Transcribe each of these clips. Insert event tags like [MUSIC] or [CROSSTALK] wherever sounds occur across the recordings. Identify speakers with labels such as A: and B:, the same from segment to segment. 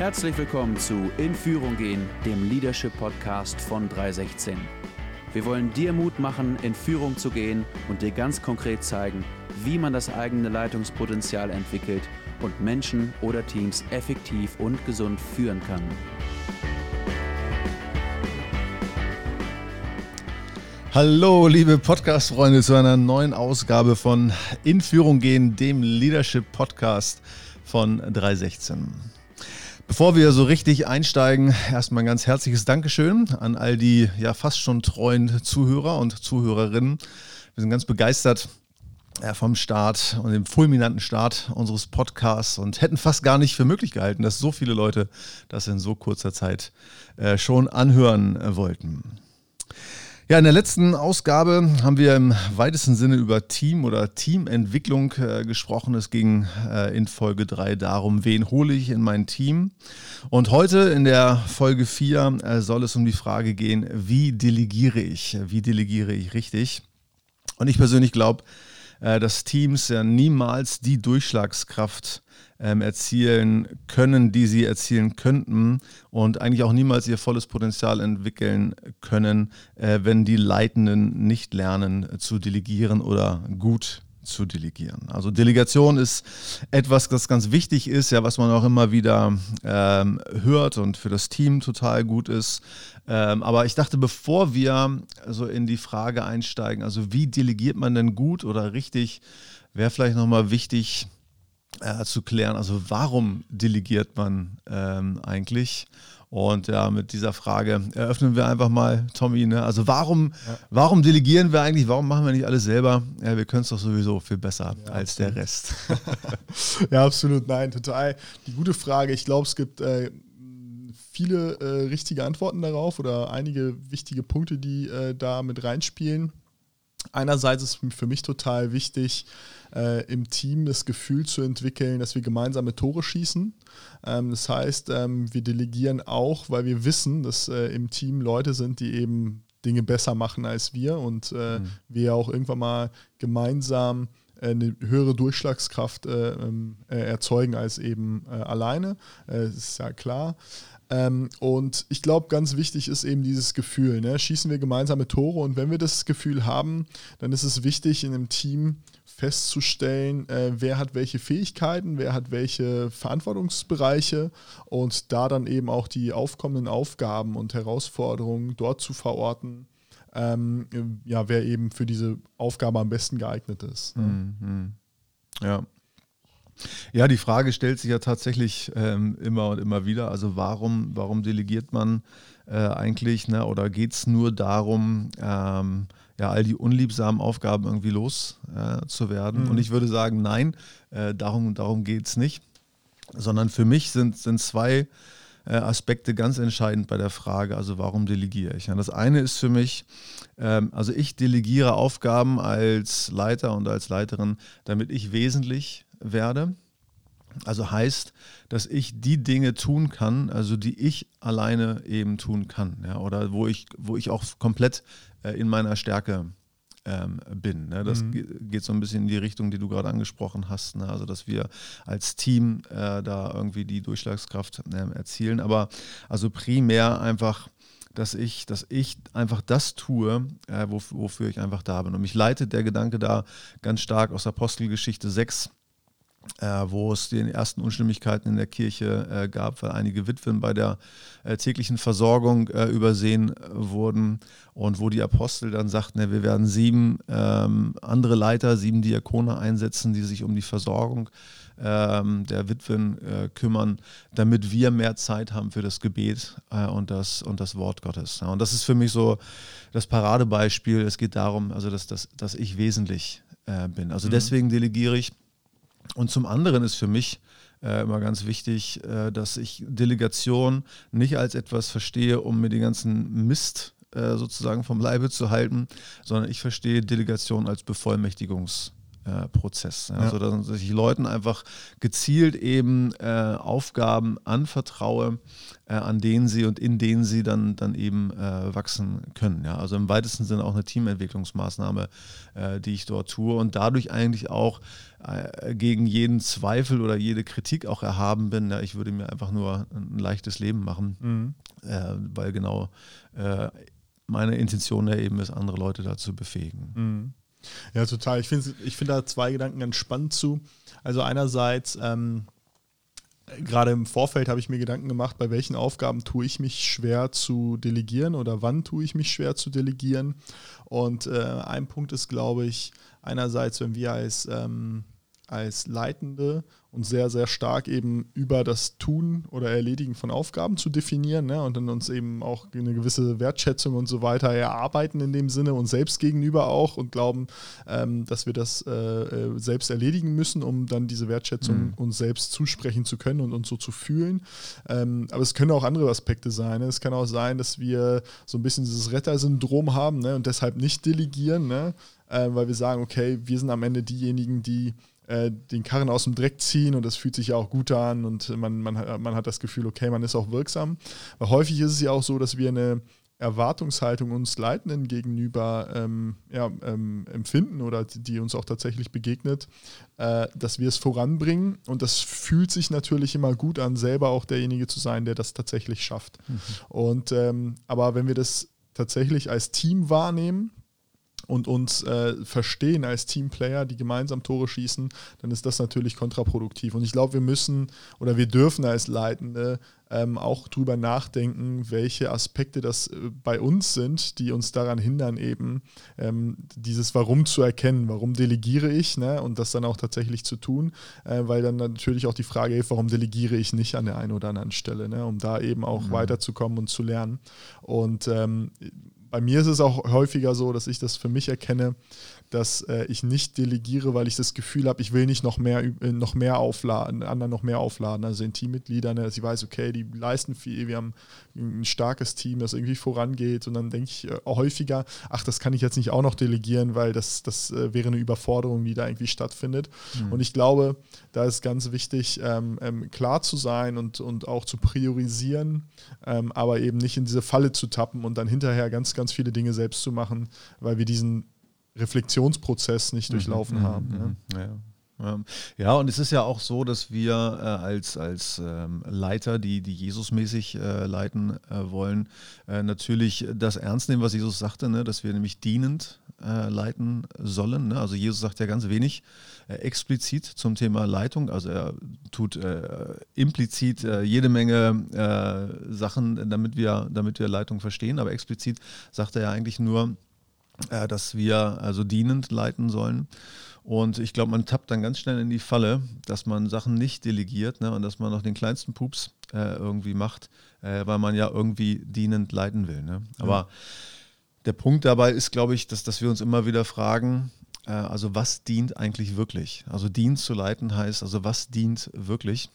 A: Herzlich willkommen zu In Führung gehen, dem Leadership Podcast von 316. Wir wollen dir Mut machen, in Führung zu gehen und dir ganz konkret zeigen, wie man das eigene Leitungspotenzial entwickelt und Menschen oder Teams effektiv und gesund führen kann.
B: Hallo, liebe Podcast-Freunde, zu einer neuen Ausgabe von In Führung gehen, dem Leadership Podcast von 316. Bevor wir so richtig einsteigen, erstmal ein ganz herzliches Dankeschön an all die ja fast schon treuen Zuhörer und Zuhörerinnen. Wir sind ganz begeistert vom Start und dem fulminanten Start unseres Podcasts und hätten fast gar nicht für möglich gehalten, dass so viele Leute das in so kurzer Zeit äh, schon anhören äh, wollten. Ja, in der letzten Ausgabe haben wir im weitesten Sinne über Team oder Teamentwicklung äh, gesprochen. Es ging äh, in Folge 3 darum, wen hole ich in mein Team. Und heute in der Folge 4 äh, soll es um die Frage gehen, wie delegiere ich? Wie delegiere ich richtig? Und ich persönlich glaube, dass Teams ja niemals die Durchschlagskraft ähm, erzielen können, die sie erzielen könnten und eigentlich auch niemals ihr volles Potenzial entwickeln können, äh, wenn die Leitenden nicht lernen zu delegieren oder gut zu delegieren. Also Delegation ist etwas, das ganz wichtig ist, ja, was man auch immer wieder ähm, hört und für das Team total gut ist. Ähm, aber ich dachte, bevor wir so in die Frage einsteigen, also wie delegiert man denn gut oder richtig, wäre vielleicht nochmal wichtig, äh, zu klären. Also warum delegiert man ähm, eigentlich? Und ja, mit dieser Frage eröffnen wir einfach mal, Tommy, ne? also warum, ja. warum delegieren wir eigentlich, warum machen wir nicht alles selber? Ja, wir können es doch sowieso viel besser ja, als absolut. der Rest. [LAUGHS] [LAUGHS]
C: ja, absolut, nein, total. Die gute Frage, ich glaube, es gibt äh, viele äh, richtige Antworten darauf oder einige wichtige Punkte, die äh, da mit reinspielen. Einerseits ist für mich total wichtig, äh, im Team das Gefühl zu entwickeln, dass wir gemeinsame Tore schießen. Ähm, das heißt, ähm, wir delegieren auch, weil wir wissen, dass äh, im Team Leute sind, die eben Dinge besser machen als wir und äh, mhm. wir auch irgendwann mal gemeinsam äh, eine höhere Durchschlagskraft äh, ähm, äh, erzeugen als eben äh, alleine. das ist ja klar. Ähm, und ich glaube, ganz wichtig ist eben dieses Gefühl. Ne? Schießen wir gemeinsame Tore und wenn wir das Gefühl haben, dann ist es wichtig, in einem Team festzustellen, äh, wer hat welche Fähigkeiten, wer hat welche Verantwortungsbereiche und da dann eben auch die aufkommenden Aufgaben und Herausforderungen dort zu verorten, ähm, ja, wer eben für diese Aufgabe am besten geeignet ist.
B: Mhm. Ja. Ja, die Frage stellt sich ja tatsächlich ähm, immer und immer wieder. Also warum, warum delegiert man äh, eigentlich? Ne? Oder geht es nur darum, ähm, ja, all die unliebsamen Aufgaben irgendwie loszuwerden? Äh, mhm. Und ich würde sagen, nein, äh, darum, darum geht es nicht. Sondern für mich sind, sind zwei äh, Aspekte ganz entscheidend bei der Frage, also warum delegiere ich? Das eine ist für mich, ähm, also ich delegiere Aufgaben als Leiter und als Leiterin, damit ich wesentlich werde. Also heißt, dass ich die Dinge tun kann, also die ich alleine eben tun kann, ja, oder wo ich, wo ich auch komplett äh, in meiner Stärke ähm, bin. Ne? Das mhm. geht so ein bisschen in die Richtung, die du gerade angesprochen hast. Ne? Also, dass wir als Team äh, da irgendwie die Durchschlagskraft äh, erzielen. Aber also primär einfach dass ich, dass ich einfach das tue, äh, wofür ich einfach da bin. Und mich leitet der Gedanke da ganz stark aus Apostelgeschichte 6, äh, wo es die ersten Unstimmigkeiten in der Kirche äh, gab, weil einige Witwen bei der äh, täglichen Versorgung äh, übersehen äh, wurden und wo die Apostel dann sagten, wir werden sieben ähm, andere Leiter, sieben Diakone einsetzen, die sich um die Versorgung ähm, der Witwen äh, kümmern, damit wir mehr Zeit haben für das Gebet und, das, und das Wort Gottes. Und das ist für mich so das Paradebeispiel. Es geht darum, also dass, dass, dass ich wesentlich bin. Also mhm. deswegen delegiere ich und zum anderen ist für mich äh, immer ganz wichtig, äh, dass ich Delegation nicht als etwas verstehe, um mir den ganzen Mist äh, sozusagen vom Leibe zu halten, sondern ich verstehe Delegation als Bevollmächtigungsverfahren. Äh, Prozess. Also dass ich Leuten einfach gezielt eben äh, Aufgaben anvertraue, äh, an denen sie und in denen sie dann, dann eben äh, wachsen können. Ja. Also im weitesten Sinne auch eine Teamentwicklungsmaßnahme, äh, die ich dort tue und dadurch eigentlich auch äh, gegen jeden Zweifel oder jede Kritik auch erhaben bin. Ja. Ich würde mir einfach nur ein leichtes Leben machen, mhm. weil genau meine Intention ja eben ist, andere Leute dazu befähigen.
C: Mhm. Ja, total. Ich finde ich find da zwei Gedanken ganz spannend zu. Also einerseits, ähm, gerade im Vorfeld habe ich mir Gedanken gemacht, bei welchen Aufgaben tue ich mich schwer zu delegieren oder wann tue ich mich schwer zu delegieren. Und äh, ein Punkt ist, glaube ich, einerseits, wenn wir als, ähm, als Leitende und sehr, sehr stark eben über das Tun oder Erledigen von Aufgaben zu definieren ne? und dann uns eben auch eine gewisse Wertschätzung und so weiter erarbeiten in dem Sinne und selbst gegenüber auch und glauben, ähm, dass wir das äh, äh selbst erledigen müssen, um dann diese Wertschätzung mhm. uns selbst zusprechen zu können und uns so zu fühlen. Ähm, aber es können auch andere Aspekte sein. Ne? Es kann auch sein, dass wir so ein bisschen dieses Rettersyndrom haben ne? und deshalb nicht delegieren, ne? äh, weil wir sagen, okay, wir sind am Ende diejenigen, die äh, den Karren aus dem Dreck ziehen und das fühlt sich ja auch gut an und man, man, man hat das Gefühl, okay, man ist auch wirksam. Weil häufig ist es ja auch so, dass wir eine Erwartungshaltung uns Leitenden gegenüber ähm, ja, ähm, empfinden oder die, uns auch tatsächlich begegnet, äh, dass wir es voranbringen. Und das fühlt sich natürlich immer gut an, selber auch derjenige zu sein, der das tatsächlich schafft. Mhm. Und ähm, aber wenn wir das tatsächlich als Team wahrnehmen, und uns äh, verstehen als Teamplayer, die gemeinsam Tore schießen, dann ist das natürlich kontraproduktiv. Und ich glaube, wir müssen oder wir dürfen als Leitende ähm, auch drüber nachdenken, welche Aspekte das äh, bei uns sind, die uns daran hindern, eben ähm, dieses Warum zu erkennen. Warum delegiere ich ne? und das dann auch tatsächlich zu tun, äh, weil dann natürlich auch die Frage ist, warum delegiere ich nicht an der einen oder anderen Stelle, ne? um da eben auch mhm. weiterzukommen und zu lernen. Und ähm, bei mir ist es auch häufiger so, dass ich das für mich erkenne, dass äh, ich nicht delegiere, weil ich das Gefühl habe, ich will nicht noch mehr, äh, noch mehr aufladen, anderen noch mehr aufladen, also den Teammitgliedern, dass ich weiß, okay, die leisten viel, wir haben ein starkes Team, das irgendwie vorangeht und dann denke ich äh, häufiger, ach, das kann ich jetzt nicht auch noch delegieren, weil das, das äh, wäre eine Überforderung, die da irgendwie stattfindet. Mhm. Und ich glaube, da ist ganz wichtig, ähm, ähm, klar zu sein und, und auch zu priorisieren, ähm, aber eben nicht in diese Falle zu tappen und dann hinterher ganz, ganz viele Dinge selbst zu machen, weil wir diesen Reflexionsprozess nicht mhm, durchlaufen mhm, haben. Ne?
B: Ja. Ja, und es ist ja auch so, dass wir äh, als, als ähm, Leiter, die, die Jesusmäßig äh, leiten äh, wollen, äh, natürlich das ernst nehmen, was Jesus sagte, ne? dass wir nämlich dienend äh, leiten sollen. Ne? Also Jesus sagt ja ganz wenig äh, explizit zum Thema Leitung. Also er tut implizit jede Menge Sachen, damit wir, damit wir Leitung verstehen, aber explizit sagt er ja eigentlich nur, äh, dass wir also dienend leiten sollen. Und ich glaube, man tappt dann ganz schnell in die Falle, dass man Sachen nicht delegiert ne, und dass man noch den kleinsten Pups äh, irgendwie macht, äh, weil man ja irgendwie dienend leiten will. Ne? Aber ja. der Punkt dabei ist, glaube ich, dass, dass wir uns immer wieder fragen, äh, also was dient eigentlich wirklich? Also Dienst zu leiten heißt, also was dient wirklich?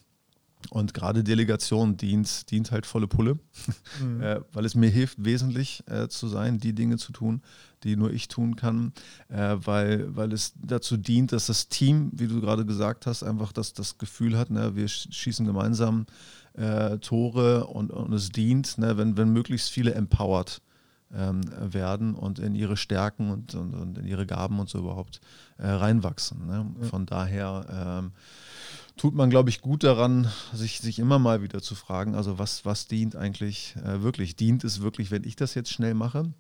B: Und gerade Delegation dient, dient halt volle Pulle, [LAUGHS] mhm. äh, weil es mir hilft, wesentlich äh, zu sein, die Dinge zu tun, die nur ich tun kann, äh, weil, weil es dazu dient, dass das Team, wie du gerade gesagt hast, einfach das, das Gefühl hat, ne, wir schießen gemeinsam äh, Tore und, und es dient, ne, wenn, wenn möglichst viele empowered ähm, werden und in ihre Stärken und, und, und, in ihre Gaben und so überhaupt äh, reinwachsen. Ne? Ja. Von daher ähm, tut man, glaube ich, gut daran, sich, sich immer mal wieder zu fragen, also was, was dient eigentlich äh, wirklich? Dient es wirklich, wenn ich das jetzt schnell mache?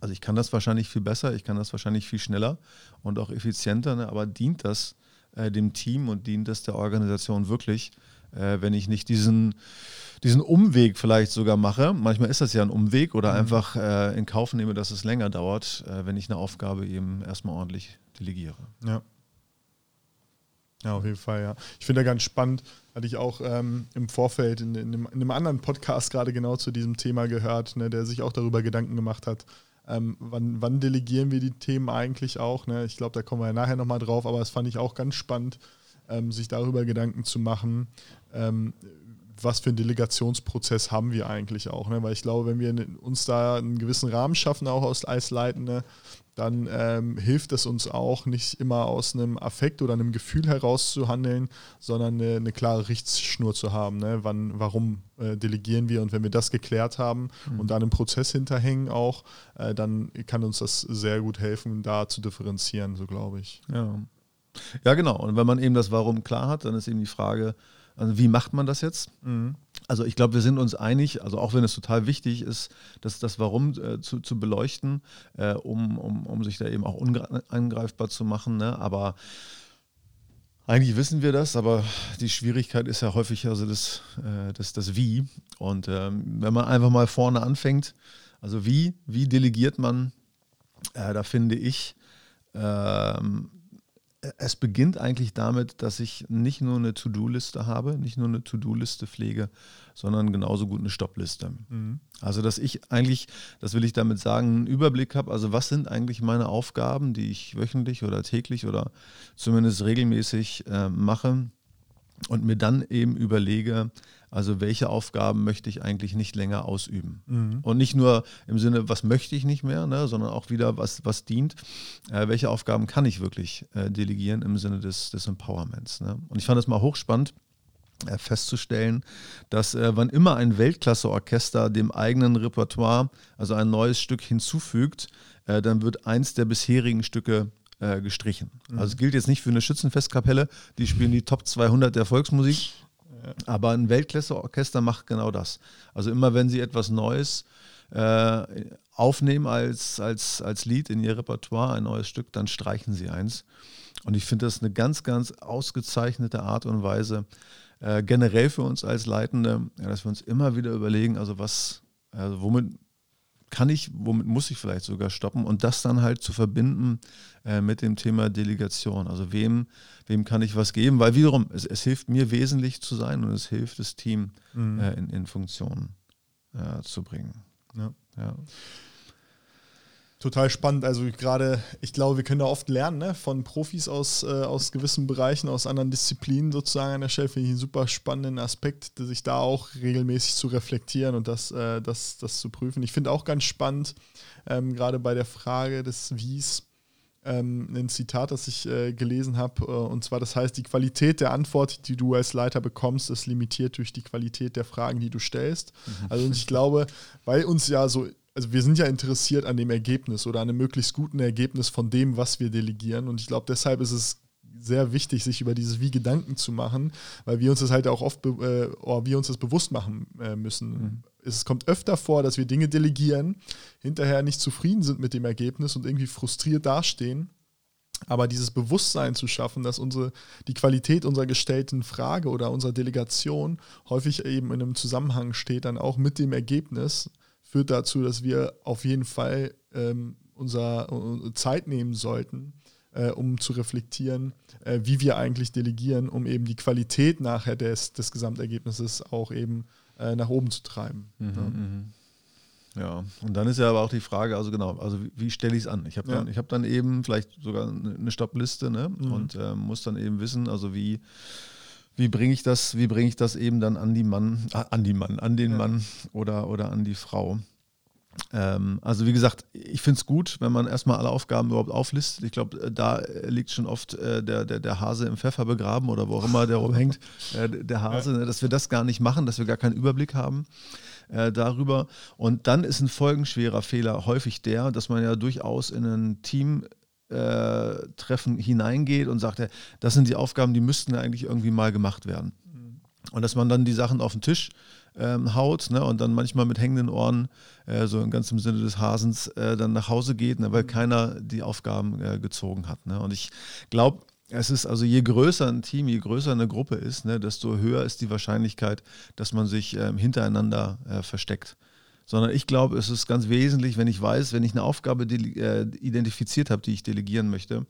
B: Also ich kann das wahrscheinlich viel besser, ich kann das wahrscheinlich viel schneller und auch effizienter, ne? aber dient das äh, dem Team und dient das der Organisation wirklich, äh, wenn ich nicht diesen, diesen Umweg vielleicht sogar mache? Manchmal ist das ja ein Umweg oder mhm. einfach äh, in Kauf nehme, dass es länger dauert, äh, wenn ich eine Aufgabe eben erstmal ordentlich delegiere.
C: Ja. Ja, auf jeden Fall, ja. Ich finde da ganz spannend, hatte ich auch ähm, im Vorfeld in, in, einem, in, einem, anderen Podcast gerade genau zu diesem Thema gehört, ne, der sich auch darüber Gedanken gemacht hat. Ähm, wann, wann, delegieren wir die Themen eigentlich auch? Ne? Ich glaube, da kommen wir ja nachher nochmal drauf, aber das fand ich auch ganz spannend, ähm, sich darüber Gedanken zu machen, ähm, was für einen Delegationsprozess haben wir eigentlich auch. Ne? Weil ich glaube, wenn wir uns da einen gewissen Rahmen schaffen, auch als, als Leitende, dann ähm, hilft es uns auch, nicht immer aus einem Affekt oder einem Gefühl heraus zu handeln, sondern eine, eine klare Richtschnur zu haben. Ne? Wann, warum äh, delegieren wir? Und wenn wir das geklärt haben mhm. und dann im Prozess hinterhängen auch, äh, dann kann uns das sehr gut helfen, da zu differenzieren, so glaube ich.
B: Ja. ja, genau. Und wenn man eben das Warum klar hat, dann ist eben die Frage, also wie macht man das jetzt? Mhm. Also ich glaube, wir sind uns einig, also auch wenn es total wichtig ist, dass das Warum äh, zu, zu beleuchten, äh, um, um, um sich da eben auch angreifbar zu machen. Ne? Aber eigentlich wissen wir das, aber die Schwierigkeit ist ja häufig also das, äh, das, das Wie. Und ähm, wenn man einfach mal vorne anfängt, also wie, wie delegiert man, äh, da finde ich, ähm, es beginnt eigentlich damit, dass ich nicht nur eine To-Do-Liste habe, nicht nur eine To-Do-Liste pflege, sondern genauso gut eine Stoppliste. Mhm. Also, dass ich eigentlich, das will ich damit sagen, einen Überblick habe, also was sind eigentlich meine Aufgaben, die ich wöchentlich oder täglich oder zumindest regelmäßig äh, mache und mir dann eben überlege, also welche Aufgaben möchte ich eigentlich nicht länger ausüben? Mhm. Und nicht nur im Sinne, was möchte ich nicht mehr, ne, sondern auch wieder, was, was dient. Äh, welche Aufgaben kann ich wirklich äh, delegieren im Sinne des, des Empowerments? Ne? Und ich fand es mal hochspannend äh, festzustellen, dass äh, wann immer ein Weltklasseorchester dem eigenen Repertoire, also ein neues Stück hinzufügt, äh, dann wird eins der bisherigen Stücke gestrichen. Mhm. Also es gilt jetzt nicht für eine Schützenfestkapelle, die spielen die Top 200 der Volksmusik, aber ein Weltklasse-Orchester macht genau das. Also immer wenn sie etwas Neues äh, aufnehmen als, als, als Lied in ihr Repertoire, ein neues Stück, dann streichen sie eins. Und ich finde das eine ganz, ganz ausgezeichnete Art und Weise, äh, generell für uns als Leitende, ja, dass wir uns immer wieder überlegen, also was, also womit kann ich, womit muss ich vielleicht sogar stoppen und das dann halt zu verbinden äh, mit dem Thema Delegation. Also wem, wem kann ich was geben? Weil wiederum, es, es hilft mir wesentlich zu sein und es hilft das Team mhm. äh, in, in Funktion äh, zu bringen.
C: Ja. ja total spannend. Also gerade, ich glaube, wir können da oft lernen ne? von Profis aus, äh, aus gewissen Bereichen, aus anderen Disziplinen sozusagen an der Stelle. Finde ich einen super spannenden Aspekt, sich da auch regelmäßig zu reflektieren und das, äh, das, das zu prüfen. Ich finde auch ganz spannend, ähm, gerade bei der Frage des Wies, ähm, ein Zitat, das ich äh, gelesen habe, äh, und zwar das heißt, die Qualität der Antwort, die du als Leiter bekommst, ist limitiert durch die Qualität der Fragen, die du stellst. Mhm. Also und ich glaube, weil uns ja so also wir sind ja interessiert an dem Ergebnis oder an einem möglichst guten Ergebnis von dem, was wir delegieren. Und ich glaube, deshalb ist es sehr wichtig, sich über dieses Wie Gedanken zu machen, weil wir uns das halt auch oft, äh, oder wir uns das bewusst machen äh, müssen. Mhm. Es kommt öfter vor, dass wir Dinge delegieren, hinterher nicht zufrieden sind mit dem Ergebnis und irgendwie frustriert dastehen. Aber dieses Bewusstsein zu schaffen, dass unsere, die Qualität unserer gestellten Frage oder unserer Delegation häufig eben in einem Zusammenhang steht, dann auch mit dem Ergebnis, führt dazu, dass wir auf jeden Fall ähm, unser, unsere Zeit nehmen sollten, äh, um zu reflektieren, äh, wie wir eigentlich delegieren, um eben die Qualität nachher des, des Gesamtergebnisses auch eben äh, nach oben zu treiben.
B: Mhm, ja. Mhm. Ja, und dann ist ja aber auch die Frage, also genau, also wie, wie stelle ich es an? Ich habe dann, ja. hab dann eben vielleicht sogar eine Stoppliste ne? Mhm. und äh, muss dann eben wissen, also wie, wie bringe ich das, wie bringe ich das eben dann an die Mann, äh, an die Mann, an den ja. Mann oder, oder an die Frau? Ähm, also wie gesagt, ich finde es gut, wenn man erstmal alle Aufgaben überhaupt auflistet. Ich glaube, äh, da liegt schon oft äh, der, der, der Hase im Pfeffer begraben oder wo auch immer der rumhängt, [LAUGHS] äh, der Hase, ja. dass wir das gar nicht machen, dass wir gar keinen Überblick haben äh, darüber. Und dann ist ein folgenschwerer Fehler häufig der, dass man ja durchaus in ein Team äh, Treffen hineingeht und sagt, das sind die Aufgaben, die müssten ja eigentlich irgendwie mal gemacht werden. Mhm. Und dass man dann die Sachen auf den Tisch ähm, haut ne, und dann manchmal mit hängenden Ohren, äh, so im Sinne des Hasens, äh, dann nach Hause geht, ne, weil mhm. keiner die Aufgaben äh, gezogen hat. Ne. Und ich glaube, es ist also je größer ein Team, je größer eine Gruppe ist, ne, desto höher ist die Wahrscheinlichkeit, dass man sich ähm, hintereinander äh, versteckt sondern ich glaube, es ist ganz wesentlich, wenn ich weiß, wenn ich eine Aufgabe äh, identifiziert habe, die ich delegieren möchte,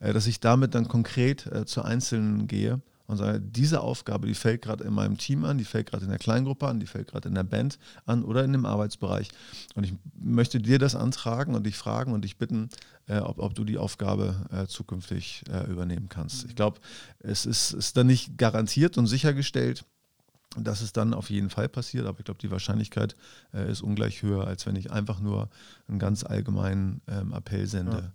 B: äh, dass ich damit dann konkret äh, zu Einzelnen gehe und sage, diese Aufgabe, die fällt gerade in meinem Team an, die fällt gerade in der Kleingruppe an, die fällt gerade in der Band an oder in dem Arbeitsbereich. Und ich möchte dir das antragen und dich fragen und dich bitten, ob, ob, du die Aufgabe zukünftig übernehmen kannst. Ich glaube, es ist, ist dann nicht garantiert und sichergestellt, dass es dann auf jeden Fall passiert, aber ich glaube, die Wahrscheinlichkeit äh, ist ungleich höher, als wenn ich einfach nur einen ganz allgemeinen ähm, Appell sende. Ja.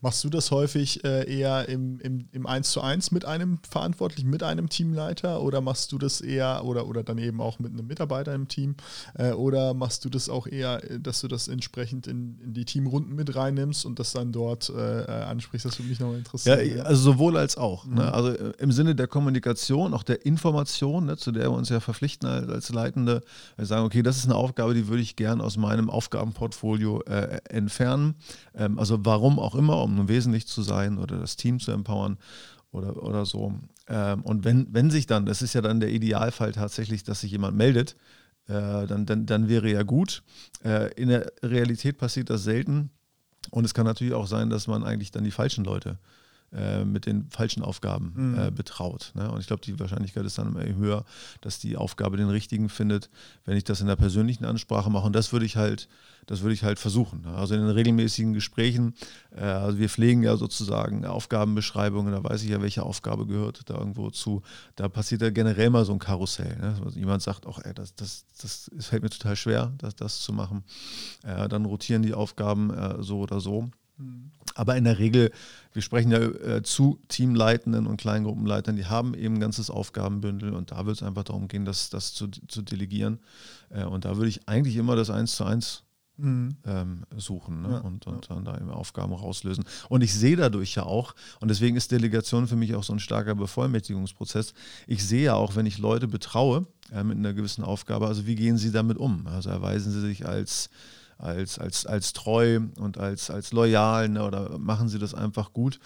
C: Machst du das häufig äh, eher im, im, im 1 zu 1 mit einem Verantwortlichen, mit einem Teamleiter oder machst du das eher oder, oder dann eben auch mit einem Mitarbeiter im Team äh, oder machst du das auch eher, äh, dass du das entsprechend in, in die Teamrunden mit reinnimmst und das dann dort äh, äh ansprichst? Das würde mich noch interessieren.
B: Ja, also sowohl als auch. Ne? Mhm. Ne? Also äh, im Sinne der Kommunikation, auch der Information, ne, zu der wir uns ja verpflichten als, als Leitende, wir sagen, okay, das ist eine Aufgabe, die würde ich gern aus meinem Aufgabenportfolio entfernen. Ähm, also warum auch immer um wesentlich zu sein oder das Team zu empowern oder, oder so. Ähm, und wenn, wenn sich dann, das ist ja dann der Idealfall tatsächlich, dass sich jemand meldet, äh, dann, dann, dann wäre ja gut. Äh, in der Realität passiert das selten. Und es kann natürlich auch sein, dass man eigentlich dann die falschen Leute äh, mit den falschen Aufgaben mhm. äh, betraut. Ne? Und ich glaube, die Wahrscheinlichkeit ist dann immer höher, dass die Aufgabe den richtigen findet, wenn ich das in der persönlichen Ansprache mache. Und das würde ich halt das würde ich halt versuchen. Ne? Also in den regelmäßigen Gesprächen, äh, also wir pflegen ja sozusagen Aufgabenbeschreibungen, da weiß ich ja, welche Aufgabe gehört da irgendwo zu. Da passiert ja generell mal so ein Karussell. Ne? Also jemand sagt, auch, ey, das, das, das, fällt mir total schwer, das, das zu machen. Äh, dann rotieren die Aufgaben äh, so oder so. Aber in der Regel, wir sprechen ja äh, zu Teamleitenden und Kleingruppenleitern, die haben eben ein ganzes Aufgabenbündel und da wird es einfach darum gehen, das, das zu, zu delegieren. Äh, und da würde ich eigentlich immer das Eins zu eins mhm. ähm, suchen ne? ja, und, und ja. dann da eben Aufgaben rauslösen. Und ich sehe dadurch ja auch, und deswegen ist Delegation für mich auch so ein starker Bevollmächtigungsprozess, ich sehe ja auch, wenn ich Leute betraue äh, mit einer gewissen Aufgabe, also wie gehen sie damit um? Also erweisen sie sich als als, als, als treu und als, als loyal ne? oder machen sie das einfach gut?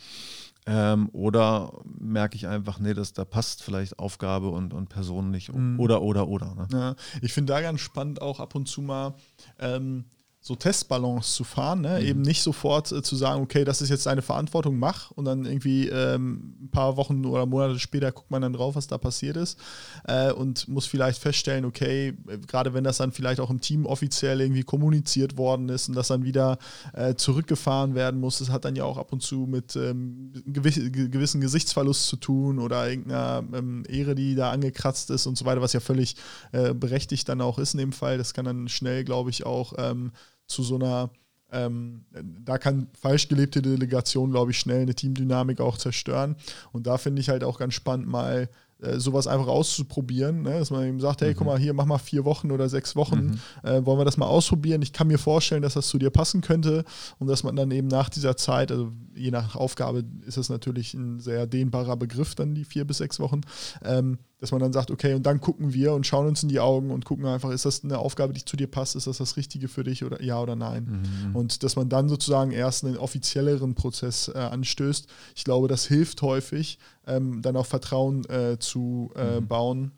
B: Ähm, oder merke ich einfach, nee, dass da passt vielleicht Aufgabe und, und Person nicht. Mhm. Oder, oder, oder. Ne?
C: Ja, ich finde da ganz spannend auch ab und zu mal, ähm, so Testballons zu fahren, ne? mhm. eben nicht sofort äh, zu sagen, okay, das ist jetzt deine Verantwortung, mach und dann irgendwie ähm, ein paar Wochen oder Monate später guckt man dann drauf, was da passiert ist äh, und muss vielleicht feststellen, okay, gerade wenn das dann vielleicht auch im Team offiziell irgendwie kommuniziert worden ist und das dann wieder äh, zurückgefahren werden muss, das hat dann ja auch ab und zu mit ähm, gewiss, gewissen Gesichtsverlust zu tun oder irgendeiner ähm, Ehre, die da angekratzt ist und so weiter, was ja völlig äh, berechtigt dann auch ist in dem Fall. Das kann dann schnell, glaube ich, auch ähm, zu so einer, ähm, da kann falsch gelebte Delegation, glaube ich, schnell eine Teamdynamik auch zerstören. Und da finde ich halt auch ganz spannend, mal äh, sowas einfach auszuprobieren, ne? dass man eben sagt, hey, mhm. guck mal, hier mach mal vier Wochen oder sechs Wochen, mhm. äh, wollen wir das mal ausprobieren. Ich kann mir vorstellen, dass das zu dir passen könnte und dass man dann eben nach dieser Zeit, also je nach Aufgabe ist das natürlich ein sehr dehnbarer Begriff, dann die vier bis sechs Wochen, ähm, dass man dann sagt, okay, und dann gucken wir und schauen uns in die Augen und gucken einfach, ist das eine Aufgabe, die zu dir passt, ist das das Richtige für dich oder ja oder nein? Mhm. Und dass man dann sozusagen erst einen offizielleren Prozess äh, anstößt. Ich glaube, das hilft häufig, ähm, dann auch Vertrauen äh, zu äh, mhm. bauen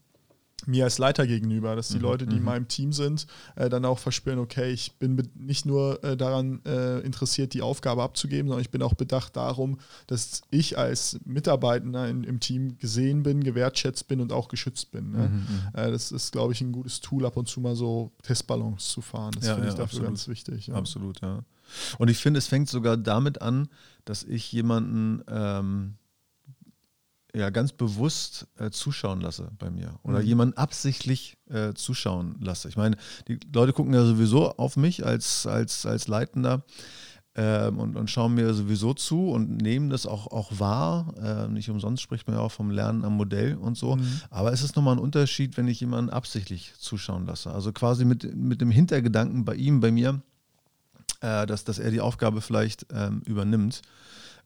C: mir als Leiter gegenüber, dass die mhm, Leute, die in mhm. meinem Team sind, äh, dann auch verspüren, okay, ich bin nicht nur äh, daran äh, interessiert, die Aufgabe abzugeben, sondern ich bin auch bedacht darum, dass ich als Mitarbeitender in, im Team gesehen bin, gewertschätzt bin und auch geschützt bin. Ne? Mhm, mhm. Äh, das ist, glaube ich, ein gutes Tool, ab und zu mal so Testballons zu fahren. Das ja, finde ja, ich dafür absolut. ganz wichtig.
B: Ja. Absolut, ja. Und ich finde, es fängt sogar damit an, dass ich jemanden ähm, ja ganz bewusst äh, zuschauen lasse bei mir oder mhm. jemanden absichtlich äh, zuschauen lasse. Ich meine, die Leute gucken ja sowieso auf mich als, als, als Leitender ähm, und, und schauen mir sowieso zu und nehmen das auch, auch wahr. Äh, nicht umsonst spricht man ja auch vom Lernen am Modell und so. Mhm. Aber es ist nochmal ein Unterschied, wenn ich jemanden absichtlich zuschauen lasse. Also quasi mit, mit dem Hintergedanken bei ihm, bei mir, äh, dass, dass er die Aufgabe vielleicht ähm, übernimmt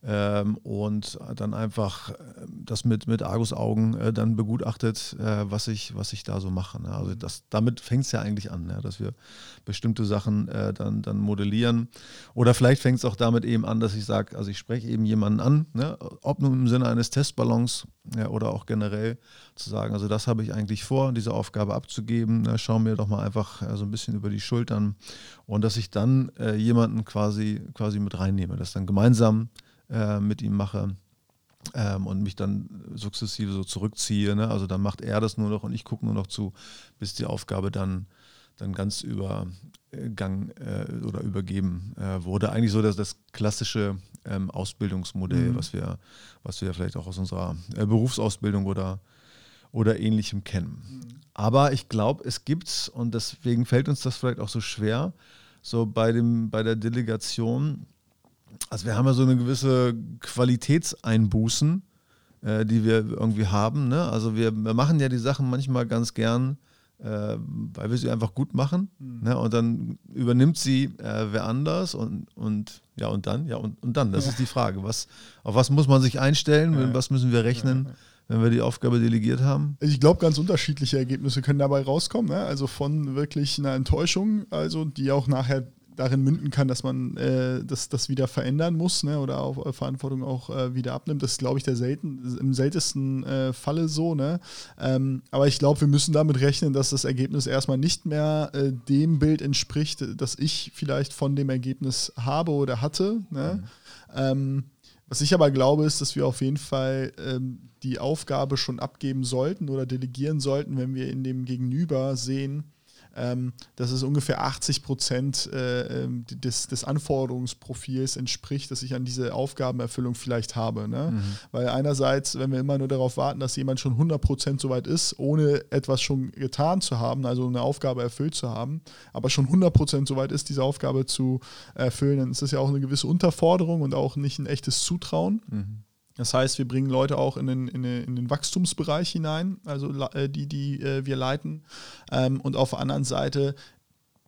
B: ähm, und dann einfach äh, das mit, mit Argusaugen äh, dann begutachtet, äh, was, ich, was ich da so mache. Ne? Also das, damit fängt es ja eigentlich an, ne? dass wir bestimmte Sachen äh, dann, dann modellieren. Oder vielleicht fängt es auch damit eben an, dass ich sage, also ich spreche eben jemanden an, ne? ob nun im Sinne eines Testballons ja, oder auch generell zu sagen, also das habe ich eigentlich vor, diese Aufgabe abzugeben. Ne? Schau mir doch mal einfach äh, so ein bisschen über die Schultern und dass ich dann äh, jemanden quasi, quasi mit reinnehme, dass dann gemeinsam äh, mit ihm mache ähm, und mich dann sukzessive so zurückziehe. Ne? Also dann macht er das nur noch und ich gucke nur noch zu, bis die Aufgabe dann, dann ganz übergang äh, oder übergeben äh, wurde. Eigentlich so dass das klassische ähm, Ausbildungsmodell, mhm. was, wir, was wir vielleicht auch aus unserer äh, Berufsausbildung oder oder ähnlichem kennen. Mhm. Aber ich glaube, es gibt, und deswegen fällt uns das vielleicht auch so schwer, so bei, dem, bei der Delegation, also wir haben ja so eine gewisse Qualitätseinbußen, äh, die wir irgendwie haben. Ne? Also wir, wir, machen ja die Sachen manchmal ganz gern, äh, weil wir sie einfach gut machen. Mhm. Ne? Und dann übernimmt sie äh, wer anders und, und ja und dann, ja und, und dann. Das ja. ist die Frage. Was, auf was muss man sich einstellen? Ja. Was müssen wir rechnen? Ja wenn wir die Aufgabe delegiert haben?
C: Ich glaube, ganz unterschiedliche Ergebnisse können dabei rauskommen. Ne? Also von wirklich einer Enttäuschung, also die auch nachher darin münden kann, dass man äh, das, das wieder verändern muss ne, oder auch äh, Verantwortung auch äh, wieder abnimmt. Das ist, glaube ich, der selten, im seltensten äh, Falle so. Ne? Ähm, aber ich glaube, wir müssen damit rechnen, dass das Ergebnis erstmal nicht mehr äh, dem Bild entspricht, das ich vielleicht von dem Ergebnis habe oder hatte. Ne? Mhm. Ähm, was ich aber glaube, ist, dass wir auf jeden Fall ähm, die Aufgabe schon abgeben sollten oder delegieren sollten, wenn wir in dem Gegenüber sehen, dass es ungefähr 80 Prozent äh, ähm, des, des Anforderungsprofils entspricht, das ich an diese Aufgabenerfüllung vielleicht habe. Ne? Mhm. Weil einerseits, wenn wir immer nur darauf warten, dass jemand schon 100 Prozent soweit ist, ohne etwas schon getan zu haben, also eine Aufgabe erfüllt zu haben, aber schon 100 Prozent soweit ist, diese Aufgabe zu erfüllen, dann ist das ja auch eine gewisse Unterforderung und auch nicht ein echtes Zutrauen. Mhm. Das heißt, wir bringen Leute auch in den, in den, in den Wachstumsbereich hinein, also äh, die, die äh, wir leiten. Ähm, und auf der anderen Seite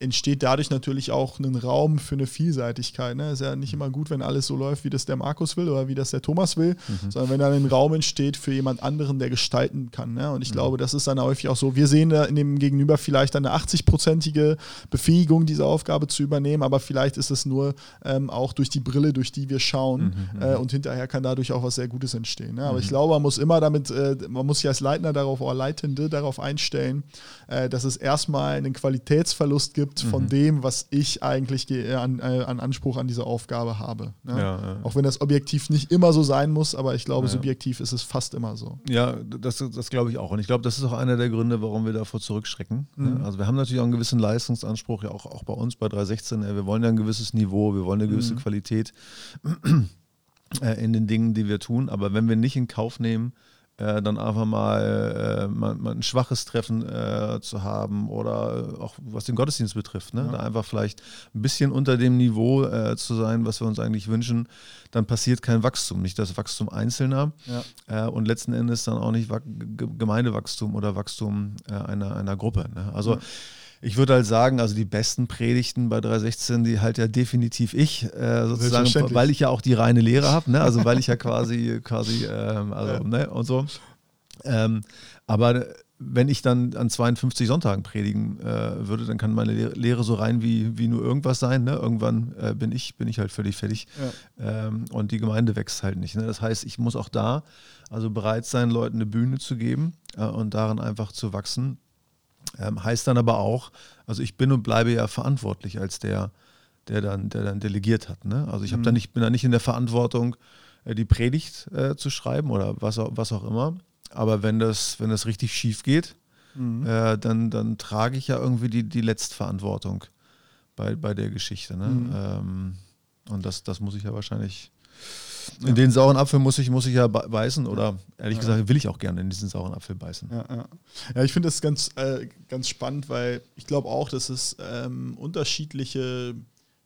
C: entsteht dadurch natürlich auch ein Raum für eine Vielseitigkeit. Ne? Ist ja nicht immer gut, wenn alles so läuft, wie das der Markus will oder wie das der Thomas will, mhm. sondern wenn dann ein Raum entsteht für jemand anderen, der gestalten kann. Ne? Und ich mhm. glaube, das ist dann häufig auch so. Wir sehen da in dem Gegenüber vielleicht eine 80-prozentige Befähigung, diese Aufgabe zu übernehmen, aber vielleicht ist es nur ähm, auch durch die Brille, durch die wir schauen mhm. mhm. äh, und hinterher kann dadurch auch was sehr Gutes entstehen. Ne? Aber ich mhm. glaube, man muss immer damit, äh, man muss sich als Leitner darauf oder Leitende darauf einstellen, äh, dass es erstmal einen Qualitätsverlust gibt, gibt von mhm. dem, was ich eigentlich an, äh, an, Anspruch an diese Aufgabe habe. Ne? Ja, ja. Auch wenn das objektiv nicht immer so sein muss, aber ich glaube, ja, subjektiv ist es fast immer so.
B: Ja, das, das glaube ich auch. Und ich glaube, das ist auch einer der Gründe, warum wir davor zurückschrecken. Ne? Mhm. Also wir haben natürlich auch einen gewissen Leistungsanspruch, ja auch, auch bei uns bei 316. Wir wollen ja ein gewisses Niveau, wir wollen eine gewisse mhm. Qualität äh, in den Dingen, die wir tun. Aber wenn wir nicht in Kauf nehmen, äh, dann einfach mal, äh, mal, mal, ein schwaches Treffen äh, zu haben oder auch was den Gottesdienst betrifft. Ne? Ja. Da einfach vielleicht ein bisschen unter dem Niveau äh, zu sein, was wir uns eigentlich wünschen, dann passiert kein Wachstum. Nicht das Wachstum Einzelner ja. Äh, und letzten Endes dann auch nicht Gemeindewachstum oder Wachstum einer, einer Gruppe. Ne? Also ja ich würde halt sagen, also die besten Predigten bei 316, die halt ja definitiv ich, äh, sozusagen, weil ich ja auch die reine Lehre habe, ne? also weil ich ja [LAUGHS] quasi, quasi, ähm, also, ja. ne, und so. Ähm, aber wenn ich dann an 52 Sonntagen predigen äh, würde, dann kann meine Lehre so rein wie, wie nur irgendwas sein. Ne? Irgendwann äh, bin, ich, bin ich halt völlig fertig ja. ähm, und die Gemeinde wächst halt nicht. Ne? Das heißt, ich muss auch da also bereit sein, Leuten eine Bühne zu geben äh, und darin einfach zu wachsen. Ähm, heißt dann aber auch, also ich bin und bleibe ja verantwortlich als der, der dann, der dann delegiert hat. Ne? Also ich mhm. da nicht, bin da nicht in der Verantwortung, äh, die Predigt äh, zu schreiben oder was, was auch immer. Aber wenn das, wenn das richtig schief geht, mhm. äh, dann, dann trage ich ja irgendwie die, die Letztverantwortung bei, bei der Geschichte. Ne? Mhm. Ähm, und das, das muss ich ja wahrscheinlich in ja. den sauren Apfel muss ich, muss ich ja beißen oder ehrlich ja. gesagt will ich auch gerne in diesen sauren Apfel beißen.
C: Ja, ja. ich finde das ganz, äh, ganz spannend, weil ich glaube auch, dass es ähm, unterschiedliche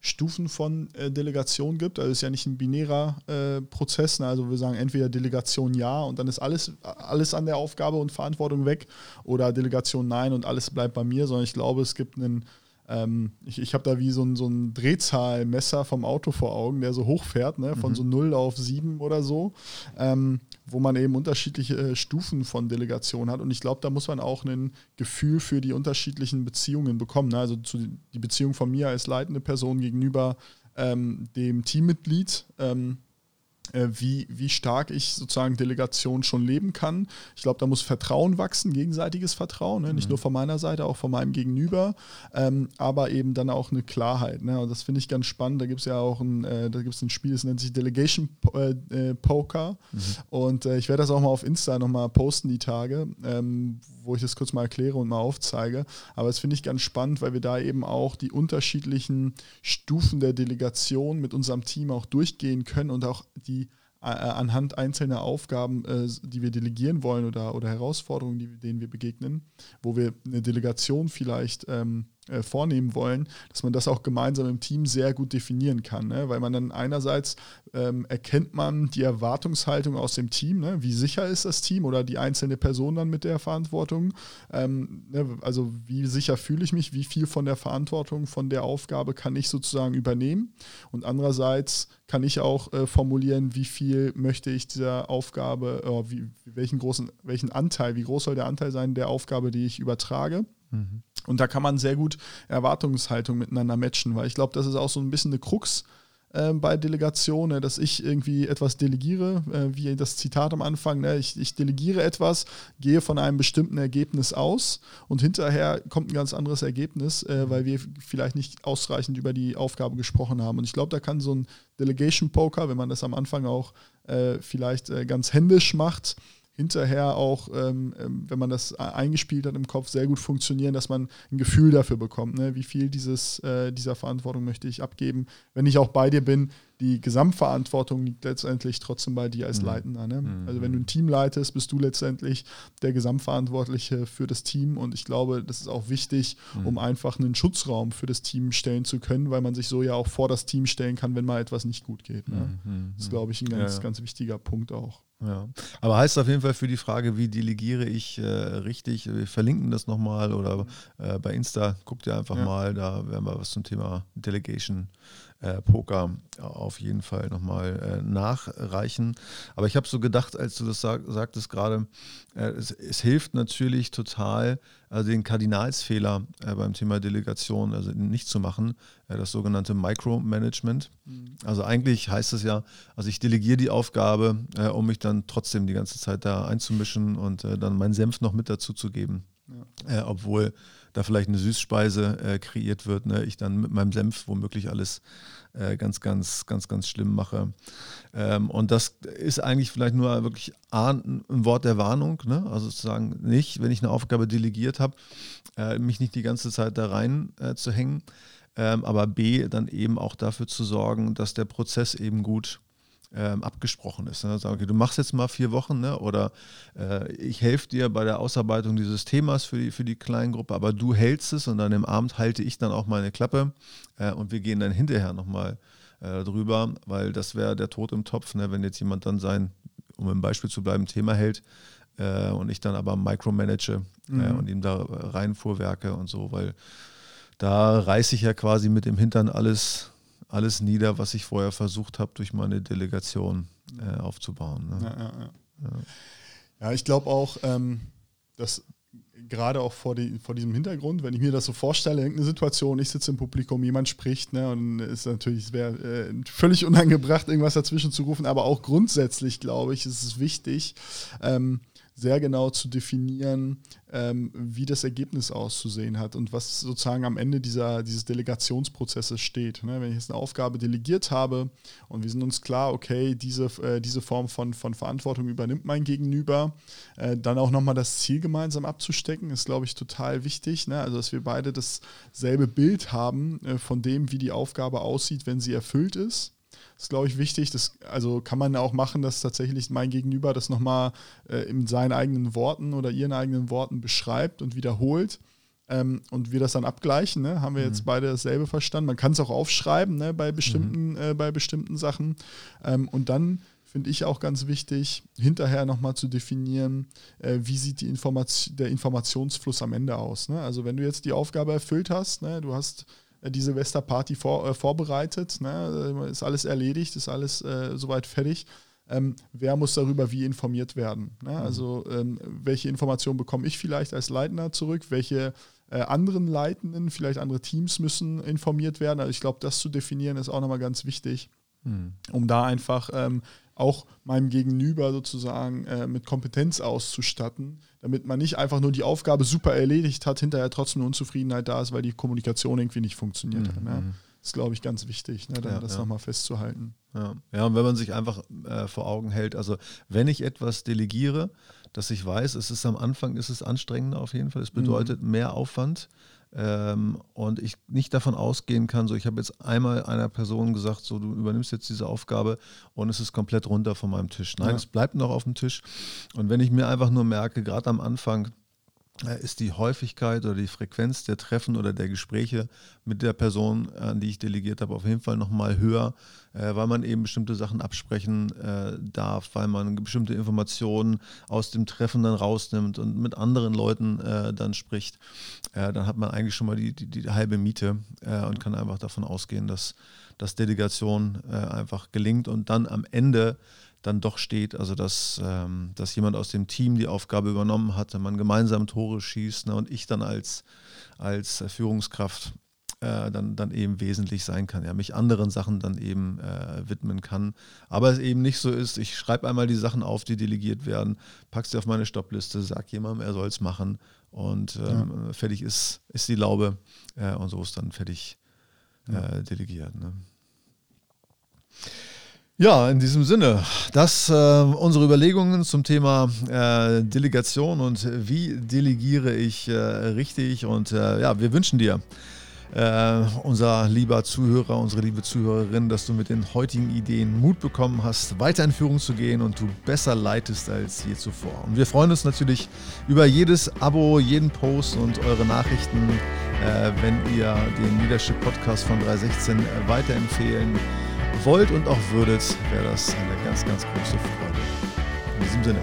C: Stufen von äh, Delegation gibt. Also es ist ja nicht ein binärer äh, Prozess. Ne? Also wir sagen entweder Delegation ja und dann ist alles, alles an der Aufgabe und Verantwortung weg oder Delegation nein und alles bleibt bei mir, sondern ich glaube, es gibt einen ähm, ich ich habe da wie so ein, so ein Drehzahlmesser vom Auto vor Augen, der so hochfährt, ne, von mhm. so 0 auf 7 oder so, ähm, wo man eben unterschiedliche äh, Stufen von Delegation hat. Und ich glaube, da muss man auch ein Gefühl für die unterschiedlichen Beziehungen bekommen. Ne? Also zu, die Beziehung von mir als leitende Person gegenüber ähm, dem Teammitglied. Ähm, äh, wie, wie stark ich sozusagen Delegation schon leben kann. Ich glaube, da muss Vertrauen wachsen, gegenseitiges Vertrauen, ne? nicht mhm. nur von meiner Seite, auch von meinem Gegenüber, ähm, aber eben dann auch eine Klarheit. Ne? Und das finde ich ganz spannend. Da gibt es ja auch ein, äh, da gibt's ein Spiel, das nennt sich Delegation äh, äh, Poker. Mhm. Und äh, ich werde das auch mal auf Insta nochmal posten, die Tage, ähm, wo ich das kurz mal erkläre und mal aufzeige. Aber das finde ich ganz spannend, weil wir da eben auch die unterschiedlichen Stufen der Delegation mit unserem Team auch durchgehen können und auch die äh, anhand einzelner Aufgaben, äh, die wir delegieren wollen oder, oder Herausforderungen, die, denen wir begegnen, wo wir eine Delegation vielleicht ähm, äh, vornehmen wollen, dass man das auch gemeinsam im Team sehr gut definieren kann. Ne? Weil man dann einerseits ähm, erkennt man die Erwartungshaltung aus dem Team, ne? wie sicher ist das Team oder die einzelne Person dann mit der Verantwortung. Ähm, ne? Also wie sicher fühle ich mich, wie viel von der Verantwortung, von der Aufgabe kann ich sozusagen übernehmen. Und andererseits kann ich auch äh, formulieren, wie viel möchte ich dieser Aufgabe, äh, wie, welchen großen, welchen Anteil, wie groß soll der Anteil sein der Aufgabe, die ich übertrage. Mhm. Und da kann man sehr gut Erwartungshaltung miteinander matchen, weil ich glaube, das ist auch so ein bisschen eine Krux äh, bei Delegationen, dass ich irgendwie etwas delegiere, äh, wie das Zitat am Anfang, ne? ich, ich, delegiere etwas, gehe von einem bestimmten Ergebnis aus und hinterher kommt ein ganz anderes Ergebnis, äh, weil wir vielleicht nicht ausreichend über die Aufgabe gesprochen haben. Und ich glaube, da kann so ein Delegation Poker, wenn man das am Anfang auch äh, vielleicht ganz händisch macht, hinterher auch, ähm, ähm, wenn man das eingespielt hat im Kopf, sehr gut funktionieren, dass man ein Gefühl dafür bekommt, ne? wie viel dieses, äh, dieser Verantwortung möchte ich abgeben. Wenn ich auch bei dir bin, die Gesamtverantwortung liegt letztendlich trotzdem bei dir als mhm. Leitender. Ne? Mhm. Also wenn du ein Team leitest, bist du letztendlich der Gesamtverantwortliche für das Team und ich glaube, das ist auch wichtig, mhm. um einfach einen Schutzraum für das Team stellen zu können, weil man sich so ja auch vor das Team stellen kann, wenn mal etwas nicht gut geht. Ne? Mhm. Das ist, glaube ich, ein ganz, ja. ganz wichtiger Punkt auch.
B: Ja, aber heißt auf jeden Fall für die Frage, wie delegiere ich äh, richtig, wir verlinken das nochmal oder äh, bei Insta, guckt ihr einfach ja. mal, da werden wir was zum Thema Delegation äh, Poker auf jeden Fall nochmal äh, nachreichen. Aber ich habe so gedacht, als du das sag, sagtest gerade, äh, es, es, hilft natürlich total, also den Kardinalsfehler äh, beim Thema Delegation also nicht zu machen, äh, das sogenannte Micromanagement. Mhm. Also eigentlich heißt es ja, also ich delegiere die Aufgabe, äh, um mich dann trotzdem die ganze Zeit da einzumischen und dann meinen Senf noch mit dazu zu geben. Ja. obwohl da vielleicht eine Süßspeise äh, kreiert wird, ne? ich dann mit meinem Senf womöglich alles äh, ganz, ganz, ganz, ganz schlimm mache. Ähm, und das ist eigentlich vielleicht nur wirklich ein Wort der Warnung, ne? also sozusagen nicht, wenn ich eine Aufgabe delegiert habe, äh, mich nicht die ganze Zeit da rein äh, zu hängen, ähm, aber B, dann eben auch dafür zu sorgen, dass der Prozess eben gut ähm, abgesprochen ist. Ne? Sag, okay, du machst jetzt mal vier Wochen ne? oder äh, ich helfe dir bei der Ausarbeitung dieses Themas für die, für die Kleingruppe, aber du hältst es und dann im Abend halte ich dann auch meine Klappe äh, und wir gehen dann hinterher nochmal äh, drüber, weil das wäre der Tod im Topf, ne? wenn jetzt jemand dann sein, um im Beispiel zu bleiben, Thema hält äh, und ich dann aber micromanage äh, mhm. und ihm da reinfuhrwerke und so, weil da reiße ich ja quasi mit dem Hintern alles alles nieder, was ich vorher versucht habe, durch meine Delegation äh, aufzubauen. Ne? Ja, ja,
C: ja. ja, ich glaube auch, ähm, dass gerade auch vor, die, vor diesem Hintergrund, wenn ich mir das so vorstelle, irgendeine Situation, ich sitze im Publikum, jemand spricht, ne, und es ist natürlich, es wäre äh, völlig unangebracht, irgendwas dazwischen zu rufen, aber auch grundsätzlich, glaube ich, ist es wichtig, ähm, sehr genau zu definieren, ähm, wie das Ergebnis auszusehen hat und was sozusagen am Ende dieser, dieses Delegationsprozesses steht. Ne? Wenn ich jetzt eine Aufgabe delegiert habe und wir sind uns klar, okay, diese, äh, diese Form von, von Verantwortung übernimmt mein Gegenüber, äh, dann auch nochmal das Ziel gemeinsam abzustecken, ist, glaube ich, total wichtig. Ne? Also, dass wir beide dasselbe Bild haben äh, von dem, wie die Aufgabe aussieht, wenn sie erfüllt ist. Das ist, glaube ich, wichtig. Das, also kann man auch machen, dass tatsächlich mein Gegenüber das nochmal äh, in seinen eigenen Worten oder ihren eigenen Worten beschreibt und wiederholt. Ähm, und wir das dann abgleichen. Ne? Haben wir jetzt mhm. beide dasselbe verstanden? Man kann es auch aufschreiben ne? bei, bestimmten, mhm. äh, bei bestimmten Sachen. Ähm, und dann finde ich auch ganz wichtig, hinterher nochmal zu definieren, äh, wie sieht die Information, der Informationsfluss am Ende aus. Ne? Also wenn du jetzt die Aufgabe erfüllt hast, ne? du hast die Silvesterparty vor, äh, vorbereitet. Ne? Ist alles erledigt, ist alles äh, soweit fertig. Ähm, wer muss darüber wie informiert werden? Ne? Mhm. Also ähm, welche Informationen bekomme ich vielleicht als Leitender zurück? Welche äh, anderen Leitenden, vielleicht andere Teams müssen informiert werden? Also ich glaube, das zu definieren ist auch nochmal ganz wichtig, mhm. um da einfach ähm, auch meinem Gegenüber sozusagen äh, mit Kompetenz auszustatten, damit man nicht einfach nur die Aufgabe super erledigt hat, hinterher trotzdem eine Unzufriedenheit da ist, weil die Kommunikation irgendwie nicht funktioniert mhm. hat. Ne? Das ist, glaube ich, ganz wichtig, ne, ja, das ja. nochmal festzuhalten.
B: Ja. ja, und wenn man sich einfach äh, vor Augen hält, also wenn ich etwas delegiere, dass ich weiß, es ist am Anfang ist es anstrengender auf jeden Fall, es bedeutet mhm. mehr Aufwand, ähm, und ich nicht davon ausgehen kann, so ich habe jetzt einmal einer Person gesagt, so du übernimmst jetzt diese Aufgabe und es ist komplett runter von meinem Tisch. Nein, ja. es bleibt noch auf dem Tisch. Und wenn ich mir einfach nur merke, gerade am Anfang, ist die Häufigkeit oder die Frequenz der Treffen oder der Gespräche mit der Person, an die ich delegiert habe, auf jeden Fall nochmal höher, äh, weil man eben bestimmte Sachen absprechen äh, darf, weil man bestimmte Informationen aus dem Treffen dann rausnimmt und mit anderen Leuten äh, dann spricht. Äh, dann hat man eigentlich schon mal die, die, die halbe Miete äh, und kann einfach davon ausgehen, dass, dass Delegation einfach gelingt und dann am Ende dann doch steht. Also dass, ähm, dass jemand aus dem Team die Aufgabe übernommen hatte, man gemeinsam Tore schießt ne, und ich dann als, als Führungskraft äh, dann, dann eben wesentlich sein kann, ja, mich anderen Sachen dann eben äh, widmen kann. Aber es eben nicht so ist, ich schreibe einmal die Sachen auf, die delegiert werden, packe sie auf meine Stoppliste, sag jemandem, er soll es machen und ähm, ja. fertig ist, ist die Laube äh, und so ist dann fertig ja. Äh, delegiert. Ne? Ja, in diesem Sinne, das äh, unsere Überlegungen zum Thema äh, Delegation und wie delegiere ich äh, richtig. Und äh, ja, wir wünschen dir, äh, unser lieber Zuhörer, unsere liebe Zuhörerin, dass du mit den heutigen Ideen Mut bekommen hast, weiter in Führung zu gehen und du besser leitest als je zuvor. Und wir freuen uns natürlich über jedes Abo, jeden Post und eure Nachrichten, äh, wenn ihr den Leadership Podcast von 316 weiterempfehlen wollt und auch würdet, wäre das eine ganz, ganz große Freude. In diesem Sinne,